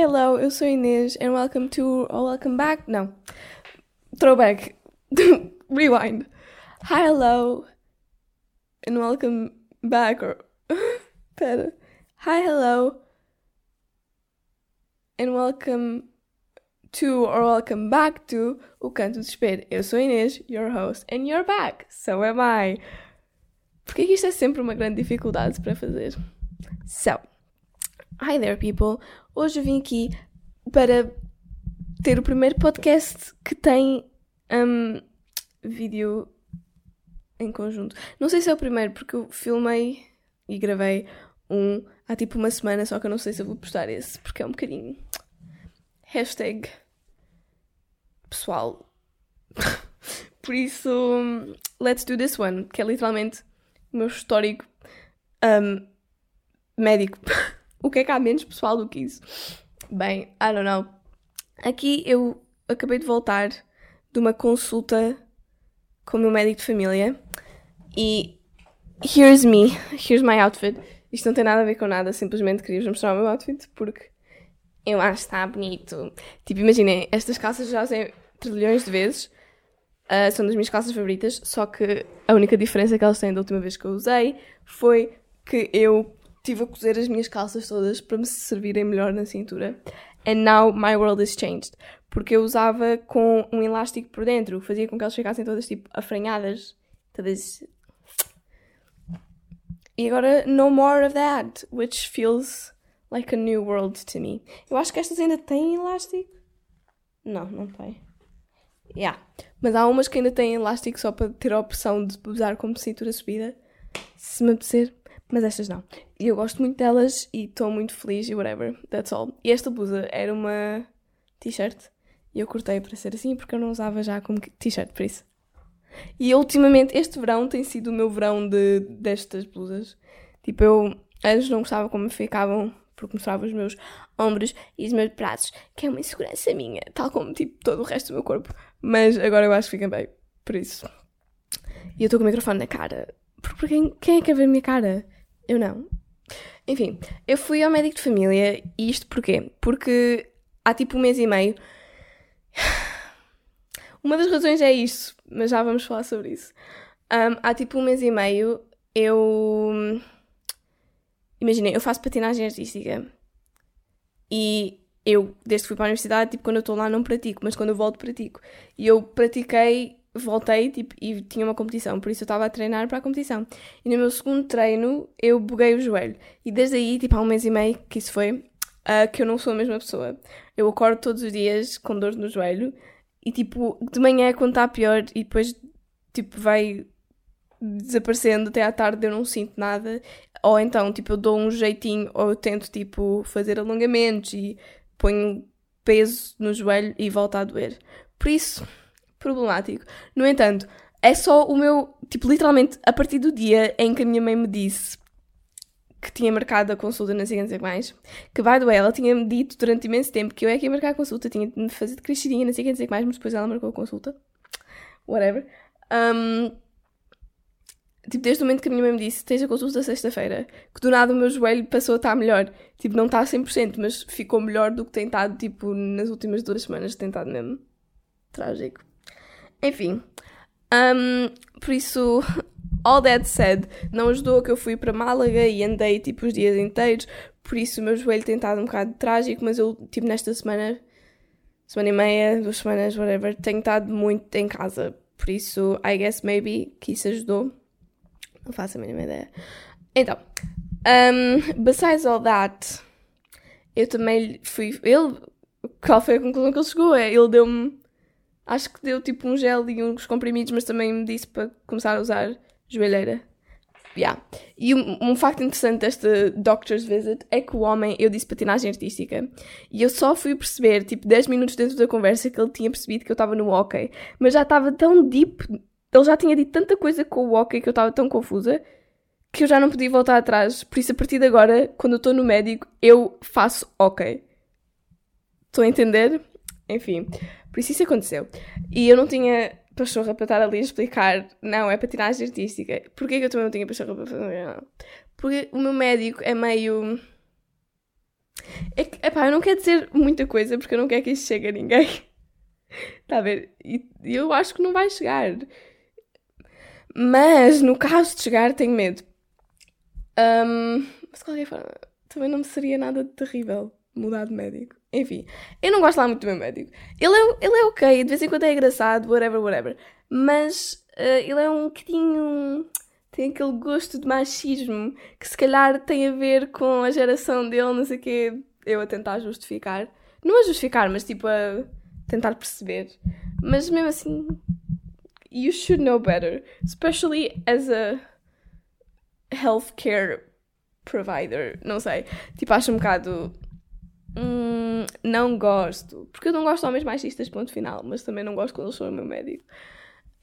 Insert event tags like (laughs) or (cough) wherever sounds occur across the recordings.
Hi, hello, eu sou Inês and welcome to, or welcome back, não, throwback, (laughs) rewind. Hi, hello and welcome back, or, (laughs) pera, hi, hello and welcome to or welcome back to O Canto do Espelho. Eu sou Inês, your host, and you're back, so am I. Porque isto é sempre uma grande dificuldade para fazer? So, hi there people. Hoje vim aqui para ter o primeiro podcast que tem um, vídeo em conjunto. Não sei se é o primeiro, porque eu filmei e gravei um há tipo uma semana, só que eu não sei se eu vou postar esse, porque é um bocadinho. Hashtag pessoal. (laughs) Por isso, let's do this one, que é literalmente o meu histórico um, médico. (laughs) o que é que há menos pessoal do que isso? Bem, I don't know. Aqui eu acabei de voltar de uma consulta com o meu médico de família e here's me, here's my outfit. Isto não tem nada a ver com nada, simplesmente queria-vos mostrar o meu outfit porque eu acho que está bonito. Tipo, imaginem, estas calças já usei trilhões de vezes, uh, são das minhas calças favoritas, só que a única diferença que elas têm da última vez que eu usei foi que eu tive a cozer as minhas calças todas para me servirem melhor na cintura. And now my world has changed. Porque eu usava com um elástico por dentro, fazia com que elas ficassem todas tipo afranhadas, todas. E agora, no more of that, which feels like a new world to me. Eu acho que estas ainda têm elástico. Não, não tem. Yeah. Mas há umas que ainda têm elástico só para ter a opção de usar como cintura subida, se me apetecer. Mas estas não. E eu gosto muito delas e estou muito feliz e whatever. That's all. E esta blusa era uma t-shirt. E eu cortei para ser assim porque eu não usava já como t-shirt, por isso. E ultimamente, este verão tem sido o meu verão de, destas blusas. Tipo, eu antes não gostava como ficavam porque mostrava os meus ombros e os meus braços, que é uma insegurança minha, tal como tipo todo o resto do meu corpo. Mas agora eu acho que fica bem, por isso. E eu estou com o microfone na cara. Porque quem, quem é que quer ver a minha cara? Eu não. Enfim, eu fui ao médico de família e isto porquê? Porque há tipo um mês e meio. (sighs) Uma das razões é isso, mas já vamos falar sobre isso. Um, há tipo um mês e meio eu. Imaginem, eu faço patinagem artística e eu, desde que fui para a universidade, tipo, quando eu estou lá não pratico, mas quando eu volto pratico. E eu pratiquei voltei tipo, e tinha uma competição, por isso eu estava a treinar para a competição. E no meu segundo treino eu buguei o joelho. E desde aí, tipo, há um mês e meio que isso foi, uh, que eu não sou a mesma pessoa. Eu acordo todos os dias com dor no joelho e, tipo, de manhã quando está pior e depois, tipo, vai desaparecendo até à tarde eu não sinto nada. Ou então, tipo, eu dou um jeitinho ou eu tento, tipo, fazer alongamentos e ponho peso no joelho e volta a doer. Por isso problemático. No entanto, é só o meu, tipo, literalmente, a partir do dia em que a minha mãe me disse que tinha marcado a consulta, não sei o que mais, que, by the way, ela tinha-me dito durante imenso tempo que eu é que ia marcar a consulta, tinha de me fazer de crescidinha, não sei o que mais, mas depois ela marcou a consulta. Whatever. Um, tipo, desde o momento que a minha mãe me disse, tens a consulta sexta-feira, que do nada o meu joelho passou a estar melhor. Tipo, não está a 100%, mas ficou melhor do que tem estado, tipo, nas últimas duas semanas, tem estado mesmo. Trágico. Enfim. Um, por isso, (laughs) all that said, não ajudou que eu fui para Málaga e andei tipo os dias inteiros, por isso o meu joelho tem estado um bocado trágico, mas eu, tipo, nesta semana, semana e meia, duas semanas, whatever, tenho estado muito em casa. Por isso, I guess maybe que isso ajudou. Não faço a mínima ideia. Então, um, besides all that, eu também fui. Ele. Qual foi a conclusão que ele chegou? É, ele deu-me Acho que deu tipo um gel e uns comprimidos, mas também me disse para começar a usar joelheira. Yeah. E um, um facto interessante desta Doctor's Visit é que o homem, eu disse patinagem artística, e eu só fui perceber, tipo, 10 minutos dentro da conversa, que ele tinha percebido que eu estava no hockey. Mas já estava tão deep, ele já tinha dito tanta coisa com o hockey que eu estava tão confusa que eu já não podia voltar atrás. Por isso, a partir de agora, quando eu estou no médico, eu faço hockey. Estou a entender? Enfim. Por isso isso aconteceu. E eu não tinha pachorra para estar ali a explicar, não, é patinagem artística. Porquê que eu também não tinha pachorra para fazer? Não. Porque o meu médico é meio. É que, epá, eu não quero dizer muita coisa porque eu não quero que isto chegue a ninguém. Está (laughs) a ver? E eu acho que não vai chegar. Mas, no caso de chegar, tenho medo. Um, mas, de qualquer forma, também não me seria nada terrível mudar de médico. Enfim, eu não gosto lá muito do meu médico. Ele é, ele é ok, de vez em quando é engraçado, whatever, whatever. Mas uh, ele é um bocadinho. tem aquele gosto de machismo que se calhar tem a ver com a geração dele, não sei o quê. Eu a tentar justificar. Não a justificar, mas tipo a tentar perceber. Mas mesmo assim, you should know better, especially as a healthcare provider. Não sei. Tipo, acho um bocado. Hum, não gosto. Porque eu não gosto de homens machistas, ponto final. Mas também não gosto quando eles são o meu médico.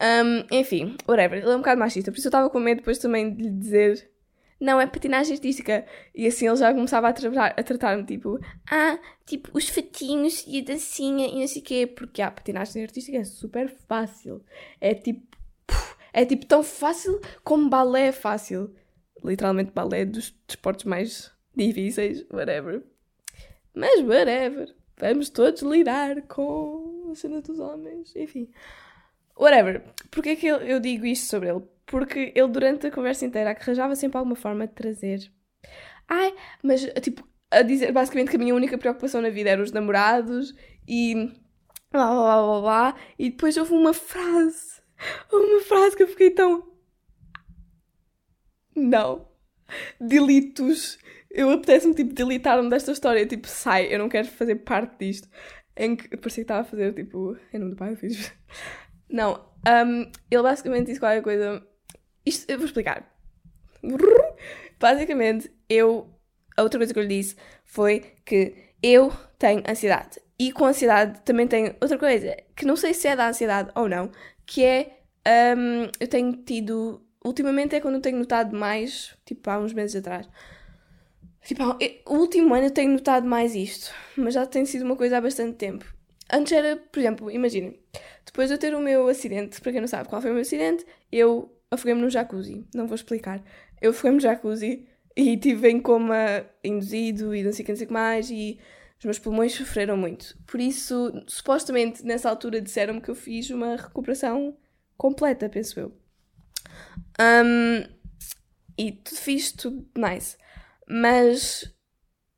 Um, enfim, whatever. Ele é um bocado machista. Por isso eu estava com medo depois também de lhe dizer não, é patinagem artística. E assim ele já começava a, tratar, a tratar-me, tipo, ah, tipo, os fatinhos e a dancinha e não sei o quê. Porque a ah, patinagem artística é super fácil. É tipo, é tipo tão fácil como balé é fácil. Literalmente balé é dos desportos mais difíceis, whatever. Mas whatever. Vamos todos lidar com a cena dos homens. Enfim. Whatever. Porquê é que eu digo isto sobre ele? Porque ele, durante a conversa inteira, arranjava sempre alguma forma de trazer. Ai, mas, tipo, a dizer basicamente que a minha única preocupação na vida eram os namorados e. blá blá blá blá. E depois houve uma frase. Uma frase que eu fiquei tão. Não. Delitos. Eu apetece-me, tipo, deletar-me desta história. Tipo, sai, eu não quero fazer parte disto. Em que parecia que estava a fazer, tipo, em nome do pai, fiz. Não. Um, ele basicamente disse qualquer coisa isto, eu vou explicar. (laughs) Basicamente, eu. A outra coisa que eu lhe disse foi que eu tenho ansiedade. E com ansiedade também tenho outra coisa, que não sei se é da ansiedade ou não, que é. Um, eu tenho tido. Ultimamente é quando eu tenho notado mais, tipo há uns meses atrás. Tipo, o último ano eu tenho notado mais isto, mas já tem sido uma coisa há bastante tempo. Antes era, por exemplo, imaginem, depois de eu ter o meu acidente, para quem não sabe qual foi o meu acidente, eu afoguei-me no jacuzzi. Não vou explicar. Eu afoguei-me no jacuzzi e tive em coma induzido e não sei o que, não sei o que mais e os meus pulmões sofreram muito. Por isso, supostamente, nessa altura disseram-me que eu fiz uma recuperação completa, penso eu. Um, e tudo fiz, tudo nice. Mas,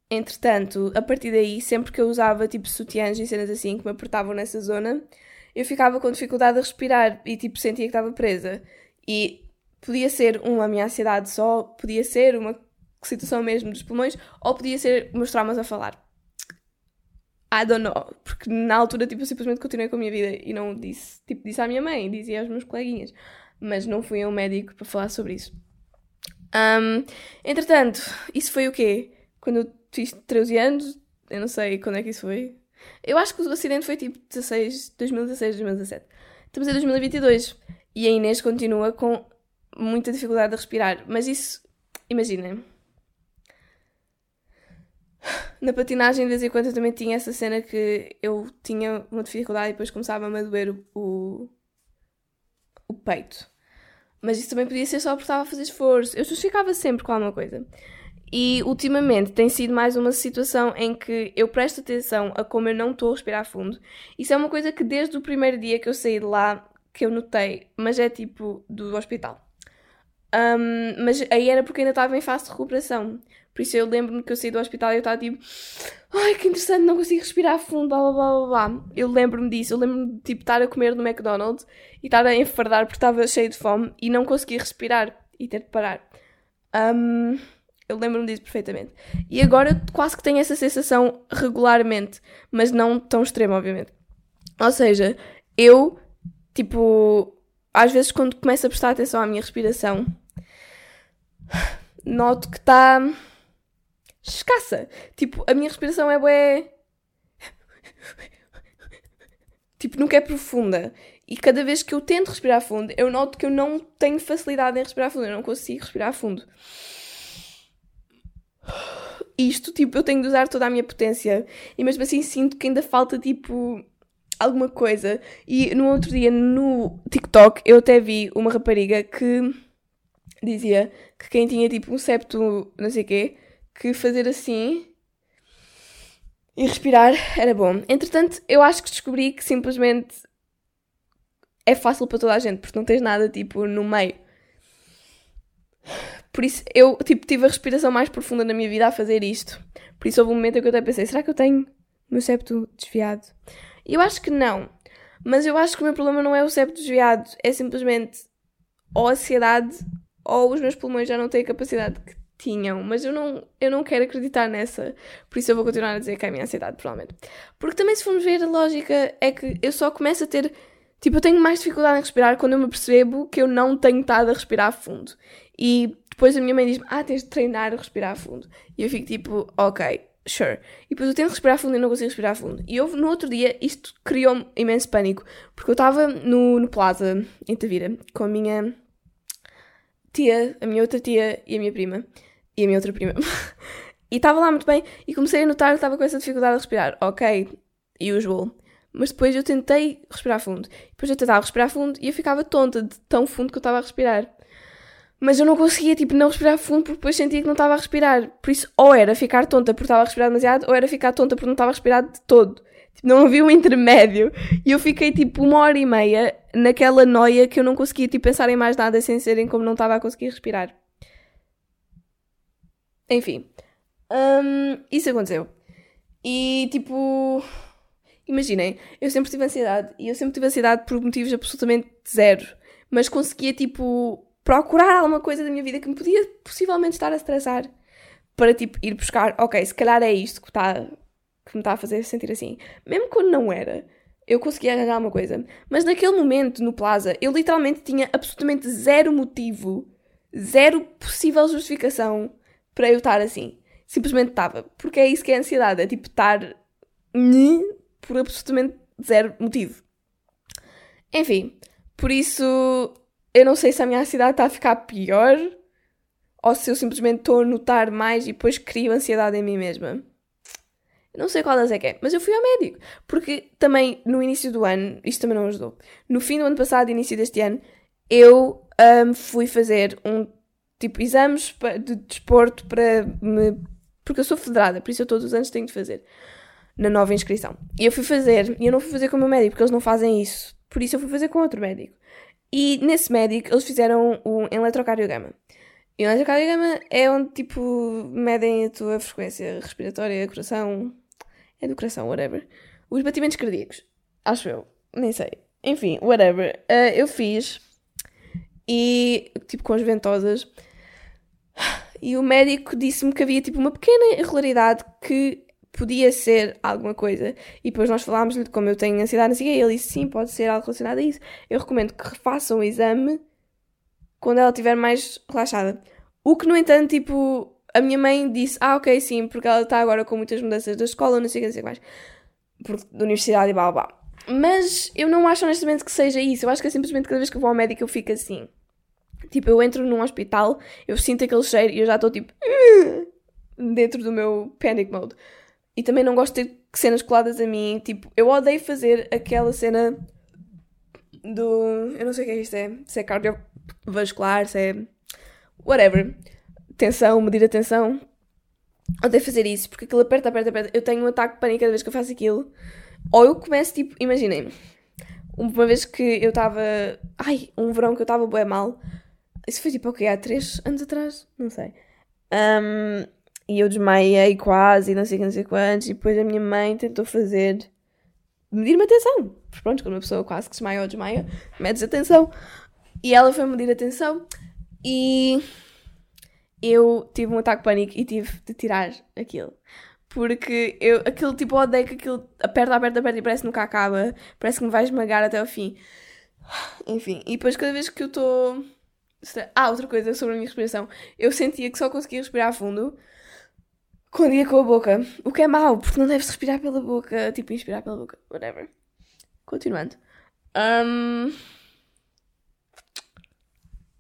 entretanto, a partir daí, sempre que eu usava tipo sutiãs e cenas assim que me apertavam nessa zona, eu ficava com dificuldade a respirar e tipo sentia que estava presa. E podia ser uma minha ansiedade só, podia ser uma situação mesmo dos pulmões, ou podia ser meus traumas a falar. I don't know. Porque na altura, tipo, eu simplesmente continuei com a minha vida e não disse, tipo, disse à minha mãe, dizia aos meus coleguinhas. Mas não fui a um médico para falar sobre isso. Um, entretanto, isso foi o quê? Quando eu fiz 13 anos? Eu não sei quando é que isso foi. Eu acho que o acidente foi tipo 16, 2016, 2017. Estamos em 2022. E a Inês continua com muita dificuldade a respirar. Mas isso, imaginem. Na patinagem, de vez em quando, eu também tinha essa cena que eu tinha uma dificuldade e depois começava-me a doer o, o peito. Mas isso também podia ser só porque estava a fazer esforço. Eu justificava sempre com alguma coisa. E ultimamente tem sido mais uma situação em que eu presto atenção a como eu não estou a respirar fundo. Isso é uma coisa que desde o primeiro dia que eu saí de lá que eu notei, mas é tipo do hospital. Um, mas aí era porque ainda estava em fase de recuperação. Por isso eu lembro-me que eu saí do hospital e eu estava tipo, ai que interessante, não consigo respirar fundo, blá blá blá blá. Eu lembro-me disso, eu lembro-me de tipo, estar a comer no McDonald's e estar a enfardar porque estava cheio de fome e não conseguir respirar e ter de parar. Um, eu lembro-me disso perfeitamente. E agora quase que tenho essa sensação regularmente, mas não tão extrema, obviamente. Ou seja, eu Tipo, às vezes quando começo a prestar atenção à minha respiração, (sighs) noto que está escassa. Tipo, a minha respiração é bué... Tipo, nunca é profunda. E cada vez que eu tento respirar fundo, eu noto que eu não tenho facilidade em respirar fundo. Eu não consigo respirar fundo. Isto, tipo, eu tenho de usar toda a minha potência. E mesmo assim sinto que ainda falta, tipo, alguma coisa. E no outro dia no TikTok eu até vi uma rapariga que dizia que quem tinha tipo um septo, não sei quê, que fazer assim E respirar era bom. Entretanto, eu acho que descobri que simplesmente é fácil para toda a gente, porque não tens nada tipo no meio. Por isso, eu tipo, tive a respiração mais profunda na minha vida a fazer isto. Por isso, houve um momento em que eu até pensei: será que eu tenho meu septo desviado? Eu acho que não. Mas eu acho que o meu problema não é o septo desviado, é simplesmente ou a ansiedade ou os meus pulmões já não têm a capacidade que tinham. Mas eu não, eu não quero acreditar nessa. Por isso eu vou continuar a dizer que é a minha ansiedade, provavelmente. Porque também, se formos ver, a lógica é que eu só começo a ter. Tipo, eu tenho mais dificuldade em respirar quando eu me percebo que eu não tenho estado a respirar fundo. E depois a minha mãe diz-me: Ah, tens de treinar a respirar fundo. E eu fico tipo: Ok, sure. E depois eu tento respirar fundo e não consigo respirar fundo. E houve, no outro dia, isto criou-me imenso pânico. Porque eu estava no, no Plaza, em Tavira, com a minha tia, a minha outra tia e a minha prima. E a minha outra prima. (laughs) e estava lá muito bem e comecei a notar que estava com essa dificuldade de respirar. Ok, usual. Mas depois eu tentei respirar fundo. Depois eu tentava respirar fundo e eu ficava tonta de tão fundo que eu estava a respirar. Mas eu não conseguia, tipo, não respirar fundo porque depois sentia que não estava a respirar. Por isso, ou era ficar tonta porque estava a respirar demasiado, ou era ficar tonta porque não estava a respirar de todo. Tipo, não havia um intermédio. E eu fiquei, tipo, uma hora e meia naquela noia que eu não conseguia, tipo, pensar em mais nada sem serem como não estava a conseguir respirar. Enfim. Um, isso aconteceu. E, tipo... Imaginem, eu sempre tive ansiedade. E eu sempre tive ansiedade por motivos absolutamente zero. Mas conseguia, tipo procurar alguma coisa da minha vida que me podia possivelmente estar a estressar para tipo ir buscar, ok, se calhar é isto que, tá, que me está a fazer sentir assim. Mesmo quando não era, eu conseguia arranjar alguma coisa. Mas naquele momento, no Plaza, eu literalmente tinha absolutamente zero motivo, zero possível justificação para eu estar assim. Simplesmente estava. Porque é isso que é ansiedade, é tipo estar por absolutamente zero motivo. Enfim, por isso eu não sei se a minha ansiedade está a ficar pior ou se eu simplesmente estou a notar mais e depois crio ansiedade em mim mesma. Não sei qual das é que é, mas eu fui ao médico. Porque também no início do ano, isto também não ajudou. No fim do ano passado, início deste ano, eu um, fui fazer um tipo exames de desporto para me. Porque eu sou federada, por isso eu todos os anos tenho de fazer na nova inscrição. E eu fui fazer, e eu não fui fazer com o meu médico, porque eles não fazem isso. Por isso eu fui fazer com outro médico. E nesse médico eles fizeram um eletrocardiograma. E o eletrocardiograma é onde, tipo, medem a tua frequência respiratória, coração. É do coração, whatever. Os batimentos cardíacos. Acho eu. Nem sei. Enfim, whatever. Uh, eu fiz. E, tipo, com as ventosas. E o médico disse-me que havia, tipo, uma pequena irregularidade que podia ser alguma coisa. E depois nós falámos-lhe de como eu tenho ansiedade, assim, e ele disse sim, pode ser algo relacionado a isso. Eu recomendo que refaçam o exame quando ela estiver mais relaxada. O que, no entanto, tipo, a minha mãe disse, ah, ok, sim, porque ela está agora com muitas mudanças da escola, não sei o que, não sei o que mais. Porque, da universidade e blá blá. Mas eu não acho honestamente que seja isso. Eu acho que é simplesmente cada vez que eu vou ao médico eu fico assim. Tipo, eu entro num hospital, eu sinto aquele cheiro e eu já estou tipo. (laughs) dentro do meu panic mode. E também não gosto de ter cenas coladas a mim. Tipo, eu odeio fazer aquela cena do. Eu não sei o que é isto, é. Se é cardiovascular, se é. Whatever. Tensão, medir a tensão. Odeio fazer isso, porque aquilo aperta, aperta, aperta. Eu tenho um ataque de pânico cada vez que eu faço aquilo. Ou eu começo, tipo, imaginem. Uma vez que eu estava. Ai, um verão que eu estava bem mal. Isso foi tipo o okay, quê? Há três anos atrás? Não sei. Um, e eu desmaiei quase, não sei não sei quantos, e depois a minha mãe tentou fazer. medir-me atenção. Porque pronto, quando uma pessoa quase que desmaia ou desmaia, medes atenção. E ela foi medir atenção e eu tive um ataque de pânico e tive de tirar aquilo. Porque eu, aquilo tipo, odeio que aquilo aperta, aperta, aperta e parece que nunca acaba. Parece que me vai esmagar até o fim. Enfim, e depois cada vez que eu estou. Ah, outra coisa sobre a minha respiração. Eu sentia que só conseguia respirar fundo quando ia com a boca. O que é mau, porque não deves respirar pela boca. Tipo, inspirar pela boca. Whatever. Continuando. Um...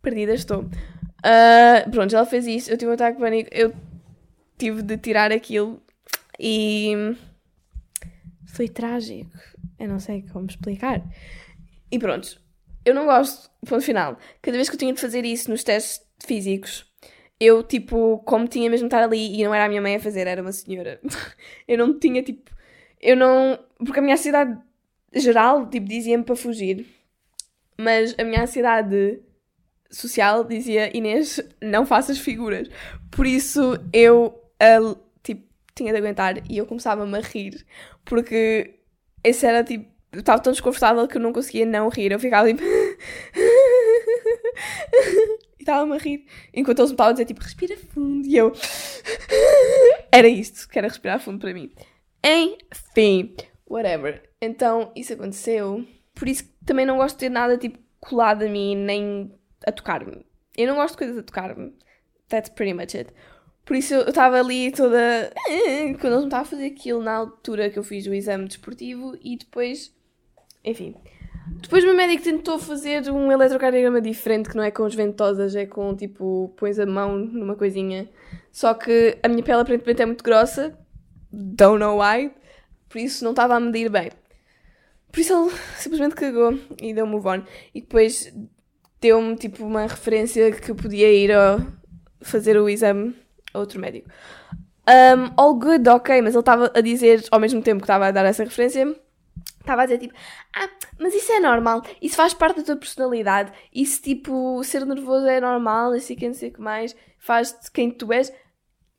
Perdida estou. Uh, pronto, ela fez isso. Eu tive um ataque de pânico. Eu tive de tirar aquilo. E. Foi trágico. Eu não sei como explicar. E pronto. Eu não gosto. Ponto final. Cada vez que eu tinha de fazer isso nos testes físicos, eu, tipo, como tinha mesmo de estar ali e não era a minha mãe a fazer, era uma senhora. (laughs) eu não tinha, tipo, eu não. Porque a minha ansiedade geral, tipo, dizia-me para fugir. Mas a minha ansiedade social dizia Inês, não faças figuras. Por isso eu, uh, tipo, tinha de aguentar e eu começava-me a rir. Porque esse era, tipo, eu estava tão desconfortável que eu não conseguia não rir. Eu ficava tipo. (laughs) e estava-me a rir. Enquanto eles me estavam a dizer tipo, respira fundo. E eu. (laughs) Era isto que era respirar fundo para mim. Enfim, whatever. Então, isso aconteceu. Por isso também não gosto de ter nada tipo colado a mim, nem a tocar-me. Eu não gosto de coisas a tocar-me. That's pretty much it. Por isso eu estava ali toda. (laughs) Quando eles me estavam a fazer aquilo na altura que eu fiz o exame desportivo e depois. Enfim. Depois o meu médico tentou fazer um eletrocardiograma diferente, que não é com as ventosas, é com tipo, pões a mão numa coisinha. Só que a minha pele aparentemente é muito grossa, don't know why, por isso não estava a medir bem. Por isso ele simplesmente cagou e deu move on. E depois deu-me tipo uma referência que eu podia ir fazer o exame a outro médico. Um, all good, ok, mas ele estava a dizer, ao mesmo tempo que estava a dar essa referência, estava a dizer tipo, ah, mas isso é normal, isso faz parte da tua personalidade, isso tipo, ser nervoso é normal, não sei que, não sei o que mais, faz-te quem tu és.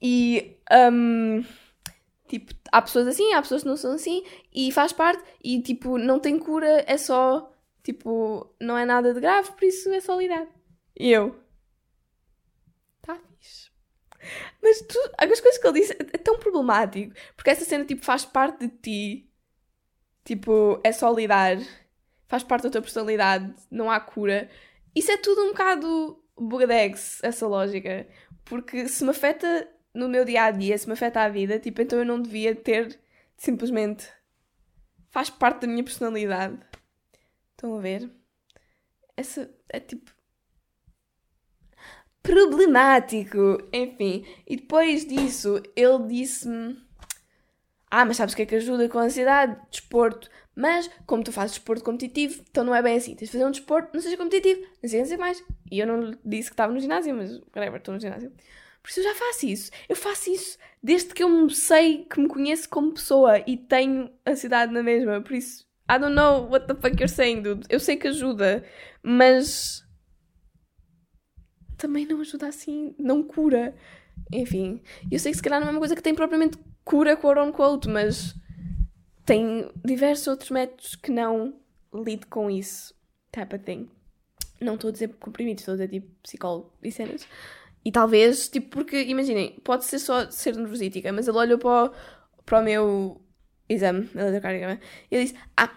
E, um, tipo, há pessoas assim, há pessoas que não são assim, e faz parte, e tipo, não tem cura, é só, tipo, não é nada de grave, por isso é só lidar. E eu, tá fixe. Mas tu, as coisas que ele disse é tão problemático, porque essa cena, tipo, faz parte de ti Tipo, é só lidar. Faz parte da tua personalidade. Não há cura. Isso é tudo um bocado bugadex, essa lógica. Porque se me afeta no meu dia a dia, se me afeta a vida, tipo, então eu não devia ter simplesmente. Faz parte da minha personalidade. Estão a ver? Essa é tipo. Problemático! Enfim. E depois disso, ele disse-me ah, mas sabes o que é que ajuda com a ansiedade? Desporto. Mas, como tu fazes desporto competitivo, então não é bem assim. Tens de fazer um desporto, não seja competitivo, não sei, não sei mais. E eu não disse que estava no ginásio, mas whatever, estou no ginásio. Por isso eu já faço isso. Eu faço isso desde que eu sei, que me conheço como pessoa e tenho ansiedade na mesma. Por isso, I don't know what the fuck you're saying, dude. Eu sei que ajuda, mas. Também não ajuda assim, não cura. Enfim, eu sei que se calhar não é uma coisa que tem propriamente cura quote unquote, mas tem diversos outros métodos que não lide com isso, type of thing. Não estou a dizer comprimidos, estou a dizer tipo psicólogo e cenas. E talvez, tipo, porque, imaginem, pode ser só ser nervosítica, mas ele olhou para o, para o meu exame eletrocardiograma e ele disse: Ah,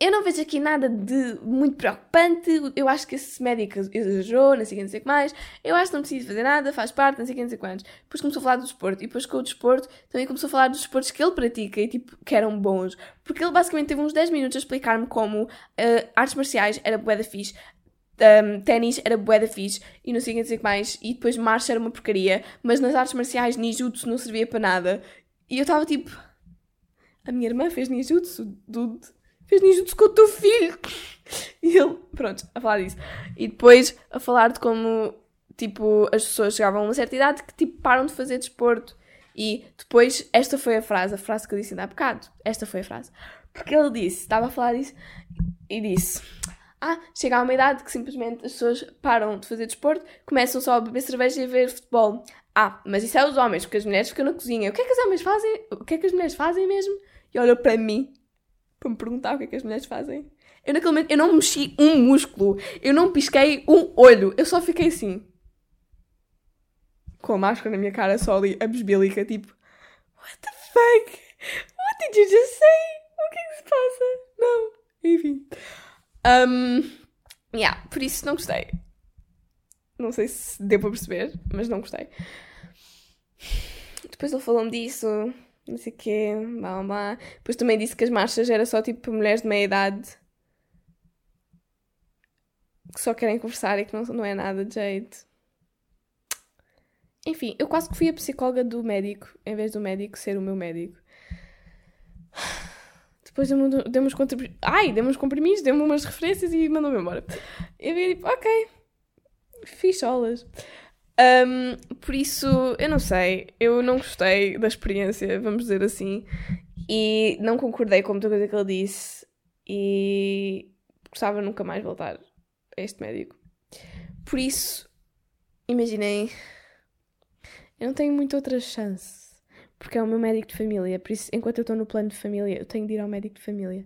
eu não vejo aqui nada de muito preocupante. Eu acho que esse médico exagerou, não sei o que, não sei o que mais. Eu acho que não preciso fazer nada, faz parte, não sei o que, não sei quantos. Depois começou a falar do desporto. E depois com o desporto também começou a falar dos desportos que ele pratica e tipo, que eram bons. Porque ele basicamente teve uns 10 minutos a explicar-me como uh, artes marciais era bué da fixe. Um, ténis era bué da fixe e não sei o que mais. E depois marcha era uma porcaria. Mas nas artes marciais, ninjutsu não servia para nada. E eu estava tipo... A minha irmã fez ninjutsu, dude fez ninjutsu com o teu filho. E ele, pronto, a falar disso. E depois a falar de como, tipo, as pessoas chegavam a uma certa idade que, tipo, param de fazer desporto. E depois, esta foi a frase, a frase que eu disse ainda há bocado. Esta foi a frase. Porque ele disse, estava a falar disso, e disse: Ah, chega a uma idade que simplesmente as pessoas param de fazer desporto, começam só a beber cerveja e a ver futebol. Ah, mas isso é os homens, porque as mulheres ficam na cozinha. O que é que os homens fazem? O que é que as mulheres fazem mesmo? E olhou para mim para me perguntar o que é que as mulheres fazem. Eu naquele momento, eu não mexi um músculo, eu não pisquei um olho, eu só fiquei assim. Com a máscara na minha cara, só ali, a besbílica, tipo, What the fuck? What did you just say? O que é que se passa? Não, enfim. Um, yeah, por isso não gostei. Não sei se deu para perceber, mas não gostei. Depois ele falou-me disso, não sei o quê, blá blá. Depois também disse que as marchas era só tipo mulheres de meia idade que só querem conversar e que não, não é nada de jeito. Enfim, eu quase que fui a psicóloga do médico, em vez do médico ser o meu médico. Depois deu-me uns. Ai, deu-me deu-me umas referências e mandou-me embora. Eu vi tipo, ok, ficholas. Um, por isso, eu não sei, eu não gostei da experiência, vamos dizer assim, e não concordei com muita coisa que ele disse, e gostava nunca mais voltar a este médico. Por isso, imaginei, eu não tenho muita outra chance, porque é o meu médico de família, por isso, enquanto eu estou no plano de família, eu tenho de ir ao médico de família.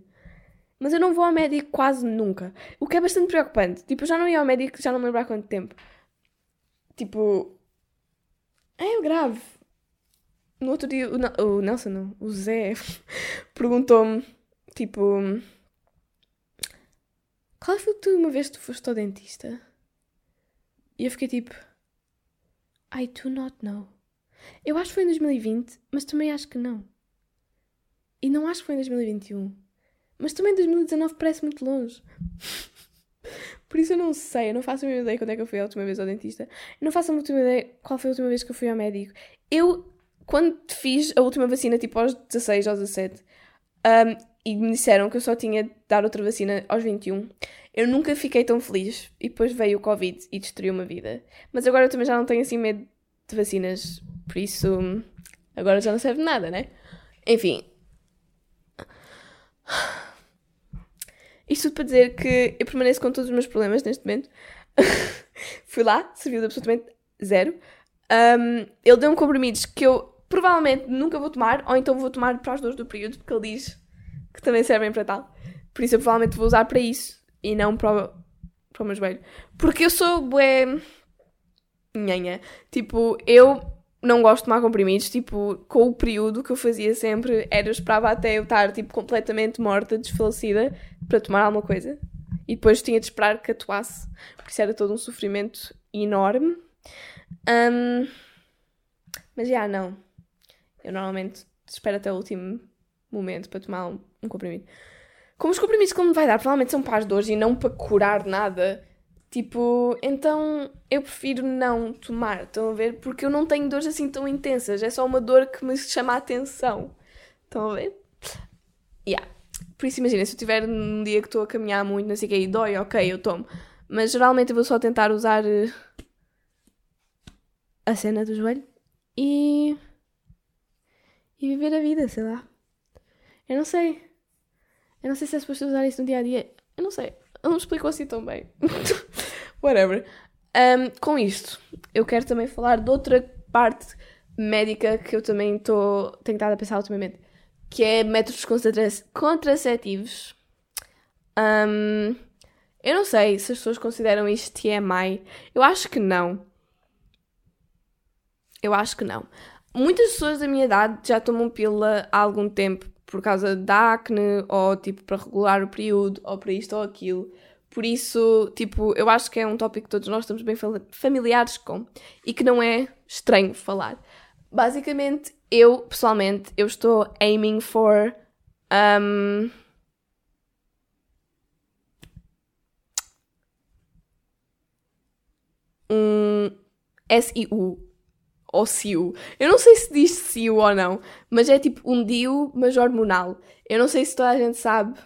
Mas eu não vou ao médico quase nunca, o que é bastante preocupante. Tipo, eu já não ia ao médico, já não me lembro há quanto tempo. Tipo. É grave. No outro dia, o, o Nelson, não, o Zé, (laughs) perguntou-me, tipo. Qual foi que tu uma vez tu foste ao dentista? E eu fiquei tipo. I do not know. Eu acho que foi em 2020, mas também acho que não. E não acho que foi em 2021. Mas também 2019 parece muito longe. (laughs) Por isso eu não sei, eu não faço a minha ideia quando é que eu fui a última vez ao dentista. Eu não faço a última ideia qual foi a última vez que eu fui ao médico. Eu, quando fiz a última vacina, tipo aos 16 ou 17, um, e me disseram que eu só tinha de dar outra vacina aos 21, eu nunca fiquei tão feliz. E depois veio o Covid e destruiu uma vida. Mas agora eu também já não tenho assim medo de vacinas, por isso agora já não serve nada, né? Enfim. Isto tudo para dizer que eu permaneço com todos os meus problemas neste momento. (laughs) Fui lá, serviu de absolutamente zero. Um, ele deu um comprimidos que eu provavelmente nunca vou tomar, ou então vou tomar para as dores do período, porque ele diz que também servem para tal. Por isso eu provavelmente vou usar para isso e não para o, para o meu joelho. Porque eu sou bué. Nhanha. Tipo, eu não gosto de tomar comprimidos, tipo, com o período que eu fazia sempre, era eu esperava até eu estar, tipo, completamente morta, desfalecida, para tomar alguma coisa. E depois tinha de esperar que atuasse, porque isso era todo um sofrimento enorme. Um, mas já, não. Eu normalmente espero até o último momento para tomar um, um comprimido. Como os comprimidos que me vai dar, provavelmente são para as dores e não para curar nada Tipo, então eu prefiro não tomar, estão a ver? Porque eu não tenho dores assim tão intensas, é só uma dor que me chama a atenção. Estão a ver? Yeah. Por isso, imagina, se eu tiver um dia que estou a caminhar muito, não sei o que, e dói, ok, eu tomo. Mas geralmente eu vou só tentar usar eh, a cena do joelho e. e viver a vida, sei lá. Eu não sei. Eu não sei se é suposto usar isso no dia a dia. Eu não sei. Ele não me explicou assim tão bem. (laughs) Whatever. Um, com isto, eu quero também falar de outra parte médica que eu também estou tenho estado a pensar ultimamente, que é métodos contraceptivos. Um, eu não sei se as pessoas consideram isto TMI. Eu acho que não. Eu acho que não. Muitas pessoas da minha idade já tomam pílula há algum tempo por causa da acne, ou tipo para regular o período, ou para isto ou aquilo. Por isso, tipo, eu acho que é um tópico que todos nós estamos bem familiares com e que não é estranho falar. Basicamente, eu, pessoalmente, eu estou aiming for um, um SIU ou SIU. Eu não sei se diz SIU ou não, mas é tipo um DIU, mas hormonal. Eu não sei se toda a gente sabe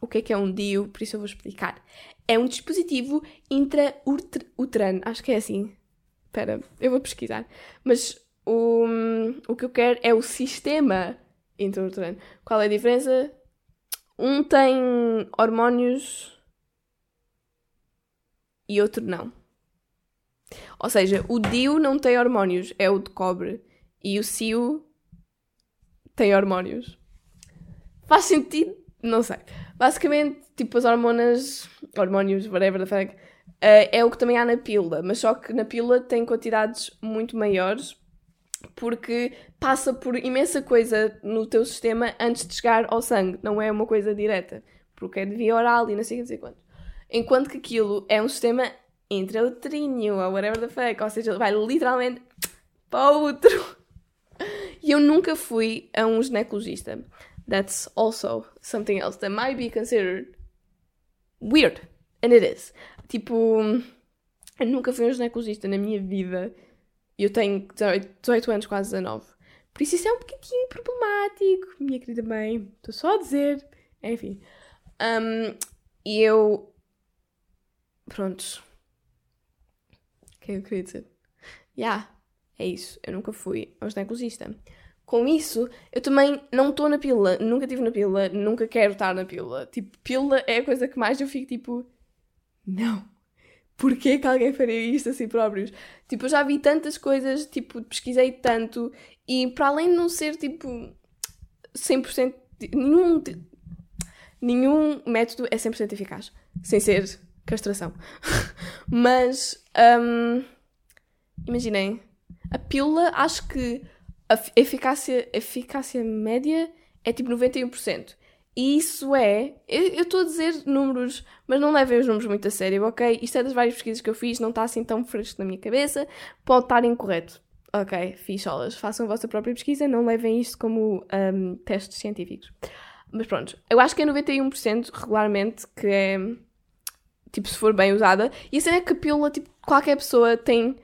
o que é que é um DIU, por isso eu vou explicar. É um dispositivo intrauterano, acho que é assim. Espera, eu vou pesquisar. Mas o, o que eu quero é o sistema intrauterano. Qual é a diferença? Um tem hormônios e outro não. Ou seja, o DIU não tem hormônios, é o de cobre. E o CIU tem hormônios. Faz sentido? Não sei. Basicamente, tipo, as hormonas, hormônios, whatever the fuck, uh, é o que também há na pílula, mas só que na pílula tem quantidades muito maiores porque passa por imensa coisa no teu sistema antes de chegar ao sangue, não é uma coisa direta, porque é de via oral e não sei, não sei quanto. Enquanto que aquilo é um sistema intrauterino ou whatever the fuck, ou seja, vai literalmente para outro. E eu nunca fui a um ginecologista that's also something else that might be considered weird. And it is. Tipo, eu nunca fui um ginecologista na minha vida. Eu tenho 18 anos, quase 19. Por isso isso é um bocadinho problemático, minha querida mãe. Estou só a dizer. Enfim. Um, eu. Prontos. O que é que eu queria dizer? yeah, é isso. Eu nunca fui ao ginecologista. Com isso, eu também não estou na pílula, nunca estive na pílula, nunca quero estar na pílula. Tipo, pílula é a coisa que mais eu fico tipo, não. Porquê que alguém faria isto a si próprios? Tipo, eu já vi tantas coisas, tipo, pesquisei tanto e para além de não ser tipo 100%, nenhum, nenhum método é 100% eficaz, sem ser castração. (laughs) Mas, um, imaginem, a pílula, acho que a eficácia, eficácia média é tipo 91%. E isso é. Eu estou a dizer números, mas não levem os números muito a sério, ok? Isto é das várias pesquisas que eu fiz, não está assim tão fresco na minha cabeça, pode estar incorreto. Ok, ficholas, façam a vossa própria pesquisa, não levem isto como um, testes científicos. Mas pronto, eu acho que é 91% regularmente que é. Tipo, se for bem usada. E a cena é que a pílula, tipo, qualquer pessoa tem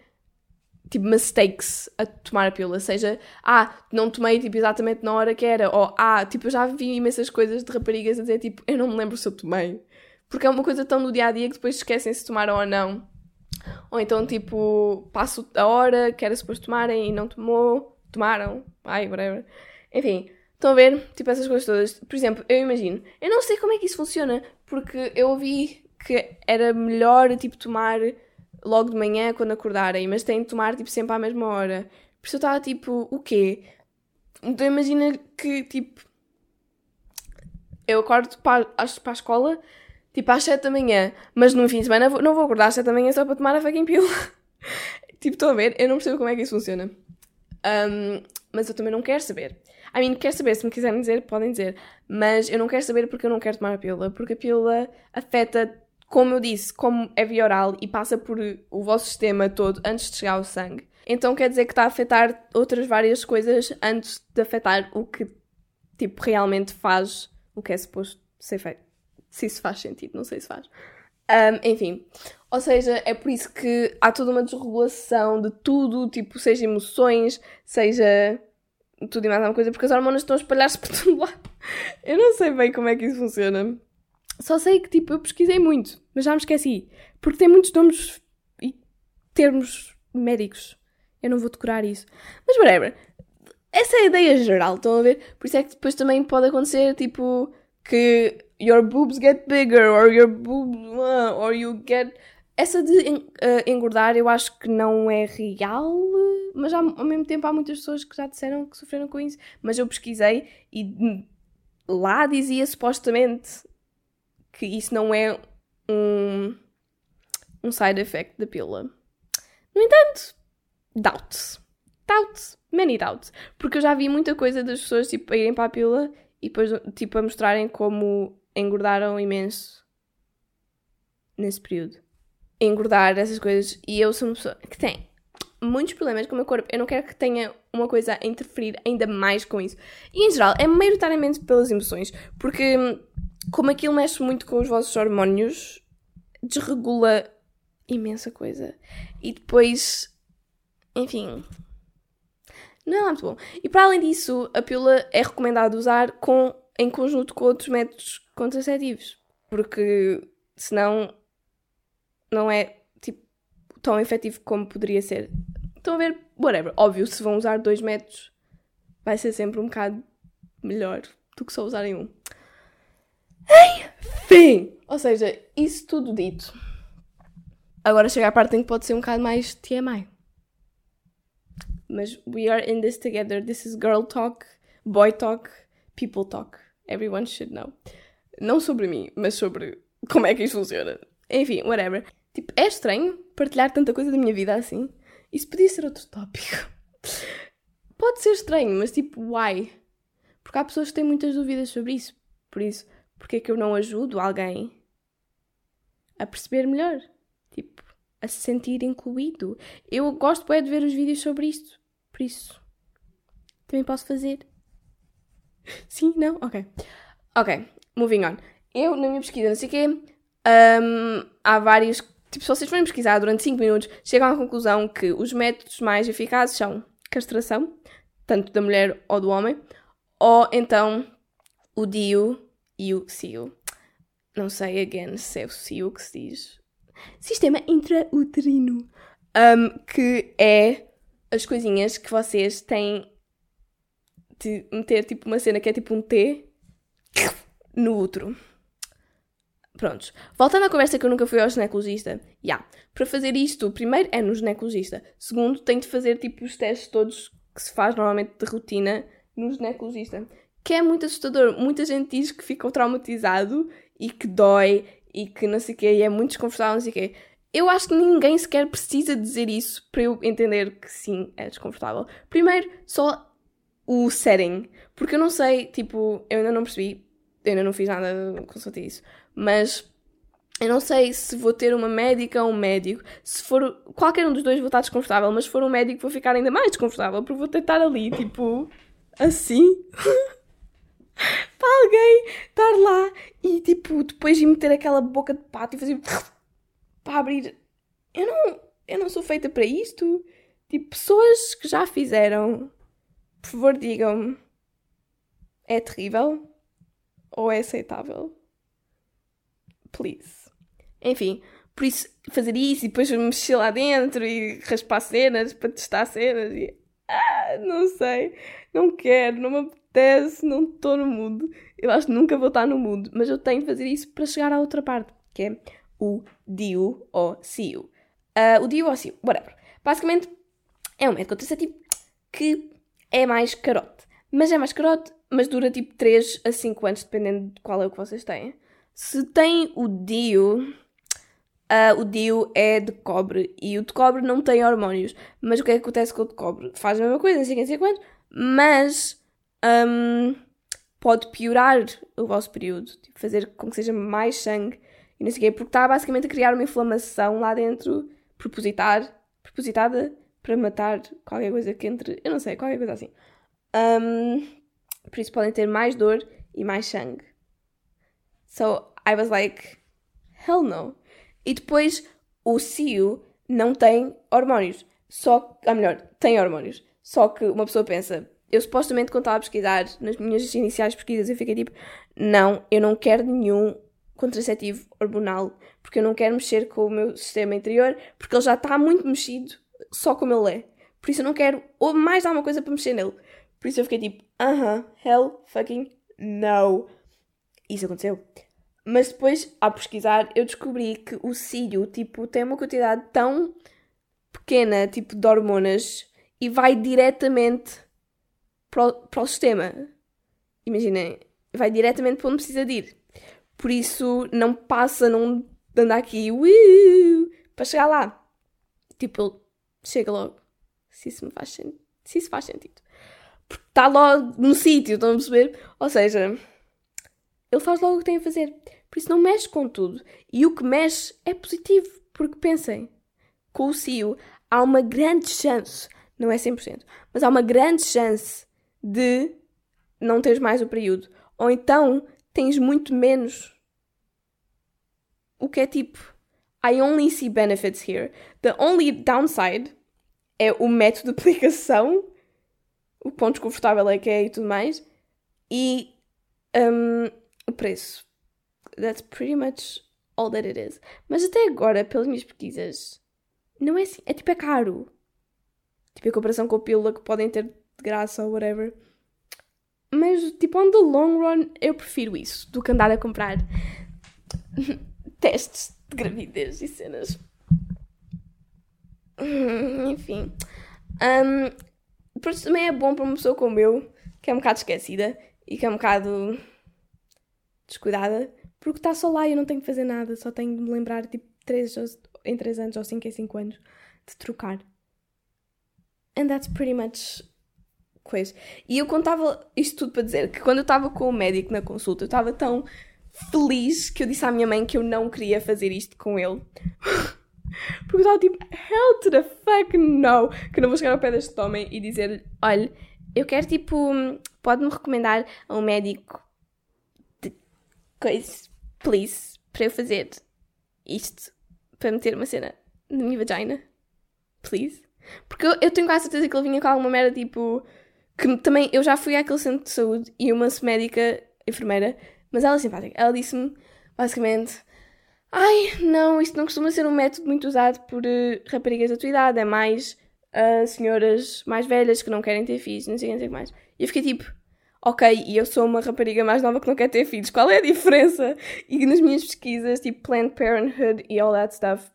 tipo, mistakes a tomar a pílula. Seja, ah, não tomei, tipo, exatamente na hora que era. Ou, ah, tipo, eu já vi imensas coisas de raparigas a dizer, tipo, eu não me lembro se eu tomei. Porque é uma coisa tão do dia-a-dia que depois esquecem se tomaram ou não. Ou então, tipo, passo a hora que era suposto tomarem e não tomou. Tomaram. Ai, whatever. Enfim, estão a ver? Tipo, essas coisas todas. Por exemplo, eu imagino. Eu não sei como é que isso funciona. Porque eu ouvi que era melhor, tipo, tomar logo de manhã quando acordarem, mas têm de tomar tipo sempre à mesma hora. Por isso eu estava tipo, o quê? Então imagina que tipo eu acordo para, para a escola tipo às 7 da manhã, mas no fim de semana não vou acordar às 7 da manhã só para tomar a fucking pílula. (laughs) tipo, estou a ver, eu não percebo como é que isso funciona. Um, mas eu também não quero saber. I mean, quero saber, se me quiserem dizer, podem dizer. Mas eu não quero saber porque eu não quero tomar a pílula. Porque a pílula afeta como eu disse, como é via oral e passa por o vosso sistema todo antes de chegar ao sangue, então quer dizer que está a afetar outras várias coisas antes de afetar o que, tipo, realmente faz o que é suposto ser feito. Se isso faz sentido, não sei se faz. Um, enfim, ou seja, é por isso que há toda uma desregulação de tudo, tipo, seja emoções, seja tudo e mais alguma coisa, porque as hormonas estão a espalhar-se por todo lado. Eu não sei bem como é que isso funciona. Só sei que, tipo, eu pesquisei muito, mas já me esqueci. Porque tem muitos nomes e termos médicos. Eu não vou decorar isso. Mas, whatever. Essa é a ideia geral, estão a ver? Por isso é que depois também pode acontecer, tipo, que your boobs get bigger, or your boobs, uh, or you get... Essa de uh, engordar eu acho que não é real, mas ao mesmo tempo há muitas pessoas que já disseram que sofreram com isso. Mas eu pesquisei e lá dizia supostamente que isso não é um, um side effect da pílula. No entanto, doubts. Doubts. Many doubts. Porque eu já vi muita coisa das pessoas tipo, a irem para a pílula e depois tipo, a mostrarem como engordaram imenso nesse período. Engordar essas coisas. E eu sou uma pessoa que tem muitos problemas com o meu corpo. Eu não quero que tenha uma coisa a interferir ainda mais com isso. E em geral, é maioritariamente pelas emoções. Porque como aquilo mexe muito com os vossos hormônios, desregula imensa coisa. E depois, enfim, não é muito bom. E para além disso, a pílula é recomendado usar com, em conjunto com outros métodos contraceptivos, porque senão não é tipo, tão efetivo como poderia ser. Estão a ver? Whatever. Óbvio, se vão usar dois métodos, vai ser sempre um bocado melhor do que só usarem um. Enfim! Ou seja, isso tudo dito. Agora chega a parte em que pode ser um bocado mais TMI. Mas we are in this together. This is girl talk, boy talk, people talk. Everyone should know. Não sobre mim, mas sobre como é que isto funciona. Enfim, whatever. Tipo, é estranho partilhar tanta coisa da minha vida assim. Isso podia ser outro tópico. Pode ser estranho, mas tipo, why? Porque há pessoas que têm muitas dúvidas sobre isso. Por isso, porque é que eu não ajudo alguém a perceber melhor? Tipo, a se sentir incluído. Eu gosto bem de ver os vídeos sobre isto. Por isso, também posso fazer. (laughs) Sim? Não? Ok. Ok, moving on. Eu, na minha pesquisa, não sei o quê, um, há vários. Tipo, se vocês forem pesquisar durante 5 minutos, chegam à conclusão que os métodos mais eficazes são castração, tanto da mulher ou do homem, ou então o DIU, o CIO. Não sei, again, se é o CIO que se diz. Sistema intrauterino. um, que é as coisinhas que vocês têm de meter tipo uma cena que é tipo um T no útero. Prontos. Voltando à conversa que eu nunca fui ao ginecologista. Já. Yeah. Para fazer isto, primeiro é no ginecologista. Segundo, tenho de fazer tipo os testes todos que se faz normalmente de rotina no ginecologista. Que é muito assustador. Muita gente diz que ficou traumatizado e que dói e que não sei o quê, e é muito desconfortável, não sei o quê. Eu acho que ninguém sequer precisa dizer isso para eu entender que sim, é desconfortável. Primeiro, só o setting. Porque eu não sei, tipo, eu ainda não percebi, eu ainda não fiz nada com isso, mas eu não sei se vou ter uma médica ou um médico. Se for qualquer um dos dois vou estar desconfortável, mas se for um médico vou ficar ainda mais desconfortável, porque vou tentar ali, tipo, assim. (laughs) para alguém estar lá e tipo, depois de meter aquela boca de pato e fazer (laughs) para abrir. Eu não, eu não sou feita para isto. Tipo, pessoas que já fizeram, por favor, digam-me: é terrível ou é aceitável? Please. Enfim, por isso, fazer isso e depois mexer lá dentro e raspar cenas para testar cenas e. Ah, não sei, não quero, não me não estou no mundo. Eu acho que nunca vou estar no mundo, mas eu tenho de fazer isso para chegar à outra parte, que é o DIU ou CIU. Uh, o DIU ou CIU, whatever. Basicamente, é um método contraceptivo que é mais carote. Mas é mais carote, mas dura tipo 3 a 5 anos, dependendo de qual é o que vocês têm. Se tem o DIU, Uh, o DIU é de cobre e o de cobre não tem hormônios. Mas o que é que acontece com o de cobre? Faz a mesma coisa, não sei quem sei quanto, mas um, pode piorar o vosso período, tipo, fazer com que seja mais sangue e não sei o quê, porque está basicamente a criar uma inflamação lá dentro, propositar, propositada para matar qualquer coisa que entre, eu não sei, qualquer coisa assim. Um, por isso podem ter mais dor e mais sangue. So I was like, hell no. E depois o CIO não tem hormônios. Só, a melhor, tem hormônios. Só que uma pessoa pensa, eu supostamente quando estava a pesquisar, nas minhas iniciais pesquisas, eu fiquei tipo, não, eu não quero nenhum contraceptivo hormonal, porque eu não quero mexer com o meu sistema interior, porque ele já está muito mexido só como ele é. Por isso eu não quero ou mais alguma coisa para mexer nele. Por isso eu fiquei tipo, aham, uh -huh, hell fucking no. Isso aconteceu. Mas depois, ao pesquisar, eu descobri que o cílio, tipo, tem uma quantidade tão pequena, tipo, de hormonas e vai diretamente para o, para o sistema. Imaginem, vai diretamente para onde precisa de ir. Por isso, não passa, não anda aqui uh, para chegar lá. Tipo, chega logo. Se isso, me faz, se isso faz sentido. Porque está logo no sítio, estão a perceber? Ou seja, ele faz logo o que tem a fazer. Por isso não mexe com tudo. E o que mexe é positivo. Porque pensem, com o CIO há uma grande chance, não é 100%, mas há uma grande chance de não teres mais o período. Ou então tens muito menos. O que é tipo, I only see benefits here. The only downside é o método de aplicação, o quão desconfortável é que é e tudo mais, e um, o preço. That's pretty much all that it is. Mas até agora, pelas minhas pesquisas, não é assim. É tipo, é caro. Tipo, em comparação com a pílula que podem ter de graça ou whatever. Mas, tipo, on the long run, eu prefiro isso do que andar a comprar (laughs) testes de gravidez e cenas. (laughs) Enfim. Um, por isso também é bom para uma pessoa como eu, que é um bocado esquecida e que é um bocado descuidada, porque está só lá e eu não tenho que fazer nada, só tenho de me lembrar, tipo, três, em 3 anos ou 5 em 5 anos, de trocar. And that's pretty much coisa. E eu contava isto tudo para dizer que quando eu estava com o médico na consulta, eu estava tão feliz que eu disse à minha mãe que eu não queria fazer isto com ele. (laughs) Porque eu estava tipo, hell to the fuck no! Que eu não vou chegar ao pé deste homem e dizer olha, eu quero tipo, pode-me recomendar a um médico de coisa, please, para eu fazer isto, para meter uma cena na minha vagina, please. Porque eu, eu tenho quase certeza que ele vinha com alguma merda tipo que também, eu já fui àquele centro de saúde e uma médica, enfermeira, mas ela é simpática. Ela disse-me, basicamente, Ai, não, isto não costuma ser um método muito usado por uh, raparigas da tua idade, é mais uh, senhoras mais velhas que não querem ter filhos, não sei não sei o que mais. E eu fiquei tipo, ok, e eu sou uma rapariga mais nova que não quer ter filhos, qual é a diferença? E nas minhas pesquisas, tipo Planned Parenthood e all that stuff,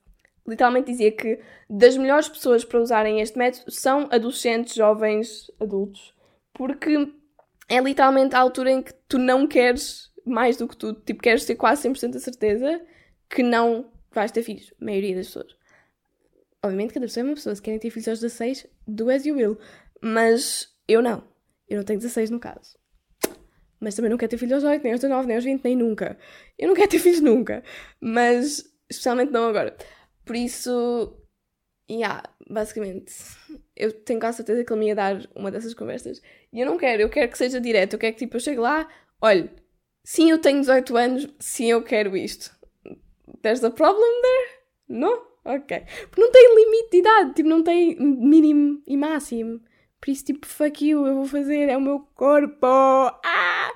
literalmente dizia que das melhores pessoas para usarem este método são adolescentes, jovens, adultos, porque é literalmente a altura em que tu não queres mais do que tu, tipo, queres ter quase 100% a certeza que não vais ter filhos. A maioria das pessoas. Obviamente, cada pessoa é uma pessoa. Se querem ter filhos aos 16, do as you will. Mas eu não. Eu não tenho 16 no caso. Mas também não quero ter filhos aos 8, nem aos 19, nem aos 20, nem nunca. Eu não quero ter filhos nunca. Mas, especialmente não agora. Por isso, yeah, basicamente, eu tenho quase certeza que ele me ia dar uma dessas conversas. E eu não quero, eu quero que seja direto. Eu quero que tipo, eu chegue lá, olhe, sim, eu tenho 18 anos, sim, eu quero isto. There's a problem there? No? Ok. Porque não tem limite de idade, tipo, não tem mínimo e máximo. Por isso, tipo, fuck you, eu vou fazer, é o meu corpo. Ah!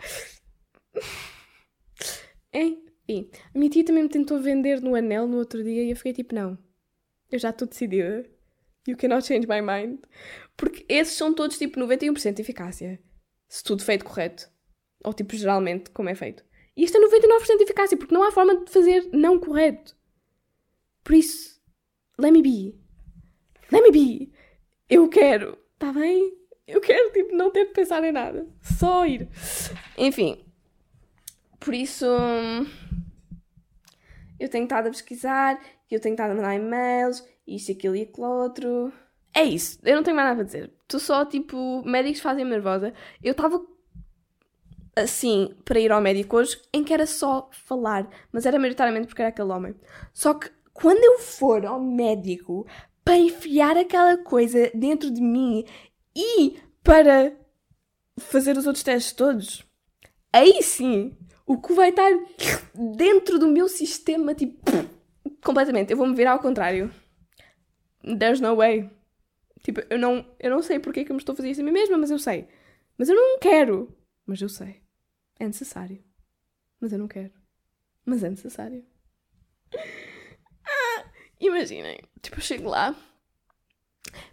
(laughs) Enfim, a minha tia também me tentou vender no anel no outro dia e eu fiquei tipo, não, eu já estou decidida. You cannot change my mind. Porque esses são todos tipo 91% de eficácia. Se tudo feito correto. Ou tipo, geralmente, como é feito. E isto é 99% de eficácia, porque não há forma de fazer não correto. Por isso, let me be. Let me be. Eu quero. Está bem? Eu quero, tipo, não ter de pensar em nada. Só ir. Enfim. Por isso. Eu tenho estado a pesquisar, eu tenho estado a mandar e-mails, isto, aquilo e aquilo outro. É isso. Eu não tenho mais nada a dizer. Tu só, tipo, médicos fazem nervosa. Eu estava assim para ir ao médico hoje em que era só falar, mas era maioritariamente porque era aquele homem. Só que quando eu for ao médico para enfiar aquela coisa dentro de mim e para fazer os outros testes todos, aí sim o que vai estar dentro do meu sistema, tipo, completamente. Eu vou me virar ao contrário. There's no way. Tipo, eu não, eu não sei porque é que eu me estou a fazer isso a mim mesma, mas eu sei. Mas eu não quero. Mas eu sei. É necessário. Mas eu não quero. Mas é necessário. (laughs) Ah, imaginem. Tipo, eu chego lá.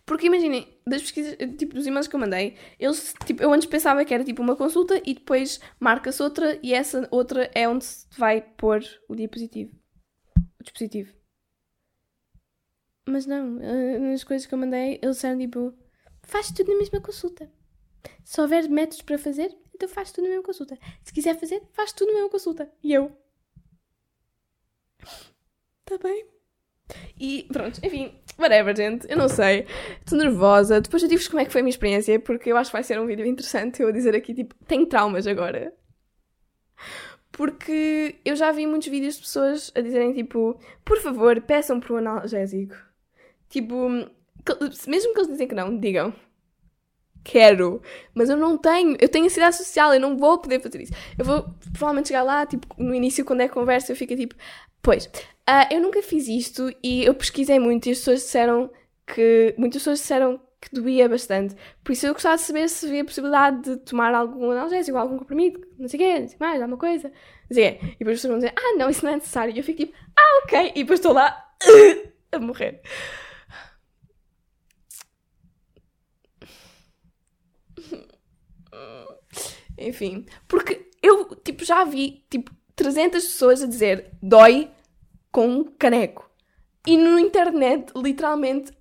Porque imaginem, das pesquisas, tipo, dos e-mails que eu mandei, eles, tipo, eu antes pensava que era tipo uma consulta e depois marca-se outra e essa outra é onde se vai pôr o dispositivo. O dispositivo. Mas não, eh, nas coisas que eu mandei, eles disseram tipo, faz tudo na mesma consulta. Se houver métodos para fazer, então faz tudo na mesma consulta. Se quiser fazer, faz tudo na mesma consulta. E eu. Tá bem. E pronto, enfim, whatever, gente. Eu não sei. Estou nervosa. Depois eu digo-vos como é que foi a minha experiência, porque eu acho que vai ser um vídeo interessante eu dizer aqui, tipo, tenho traumas agora. Porque eu já vi muitos vídeos de pessoas a dizerem, tipo, por favor, peçam por um analgésico. Tipo, mesmo que eles dizem que não, digam quero, mas eu não tenho, eu tenho ansiedade social, eu não vou poder fazer isso. Eu vou provavelmente chegar lá, tipo, no início, quando é conversa, eu fico tipo, pois, uh, eu nunca fiz isto e eu pesquisei muito e as pessoas disseram que, muitas pessoas disseram que doía bastante. Por isso eu gostava de saber se havia possibilidade de tomar algum analgésico, algum comprimido, não sei o quê, não sei mais, alguma coisa, não sei o quê. E depois as pessoas vão dizer, ah, não, isso não é necessário. E eu fico tipo, ah, ok. E depois estou lá (laughs) a morrer. Enfim, porque eu, tipo, já vi, tipo, 300 pessoas a dizer dói com um caneco. E no internet, literalmente,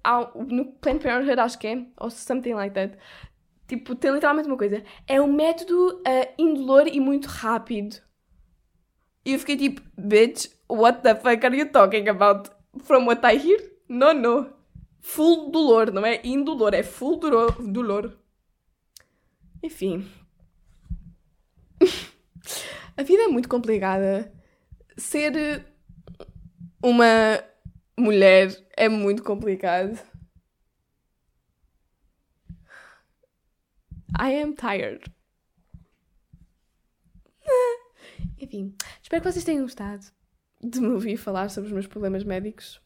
no Planned Parenthood, acho que é, ou something like that, tipo, tem literalmente uma coisa. É um método uh, indolor e muito rápido. E eu fiquei tipo, bitch, what the fuck are you talking about? From what I hear? No, no. Full dolor, não é indolor, é full dolor. Enfim. (laughs) A vida é muito complicada. Ser uma mulher é muito complicado. I am tired. (laughs) Enfim, espero que vocês tenham gostado de me ouvir falar sobre os meus problemas médicos.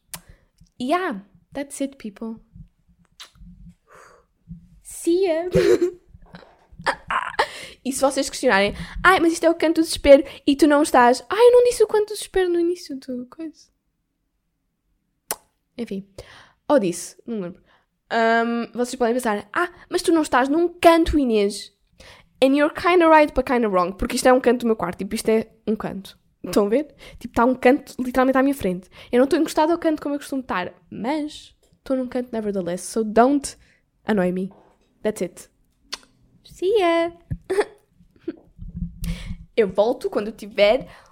Yeah, that's it, people. See ya! (laughs) E se vocês questionarem, ai, mas isto é o canto do desespero e tu não estás, ai, eu não disse o canto do desespero no início do coisa. Enfim. Ou disse, não lembro. Um, vocês podem pensar, ah, mas tu não estás num canto, Inês. And you're kinda right, but kinda wrong. Porque isto é um canto do meu quarto. Tipo, isto é um canto. Estão a ver? Tipo, está um canto literalmente à minha frente. Eu não estou encostado ao canto como eu costumo estar. Mas estou num canto nevertheless. So don't annoy me. That's it. See ya! (laughs) eu volto quando eu tiver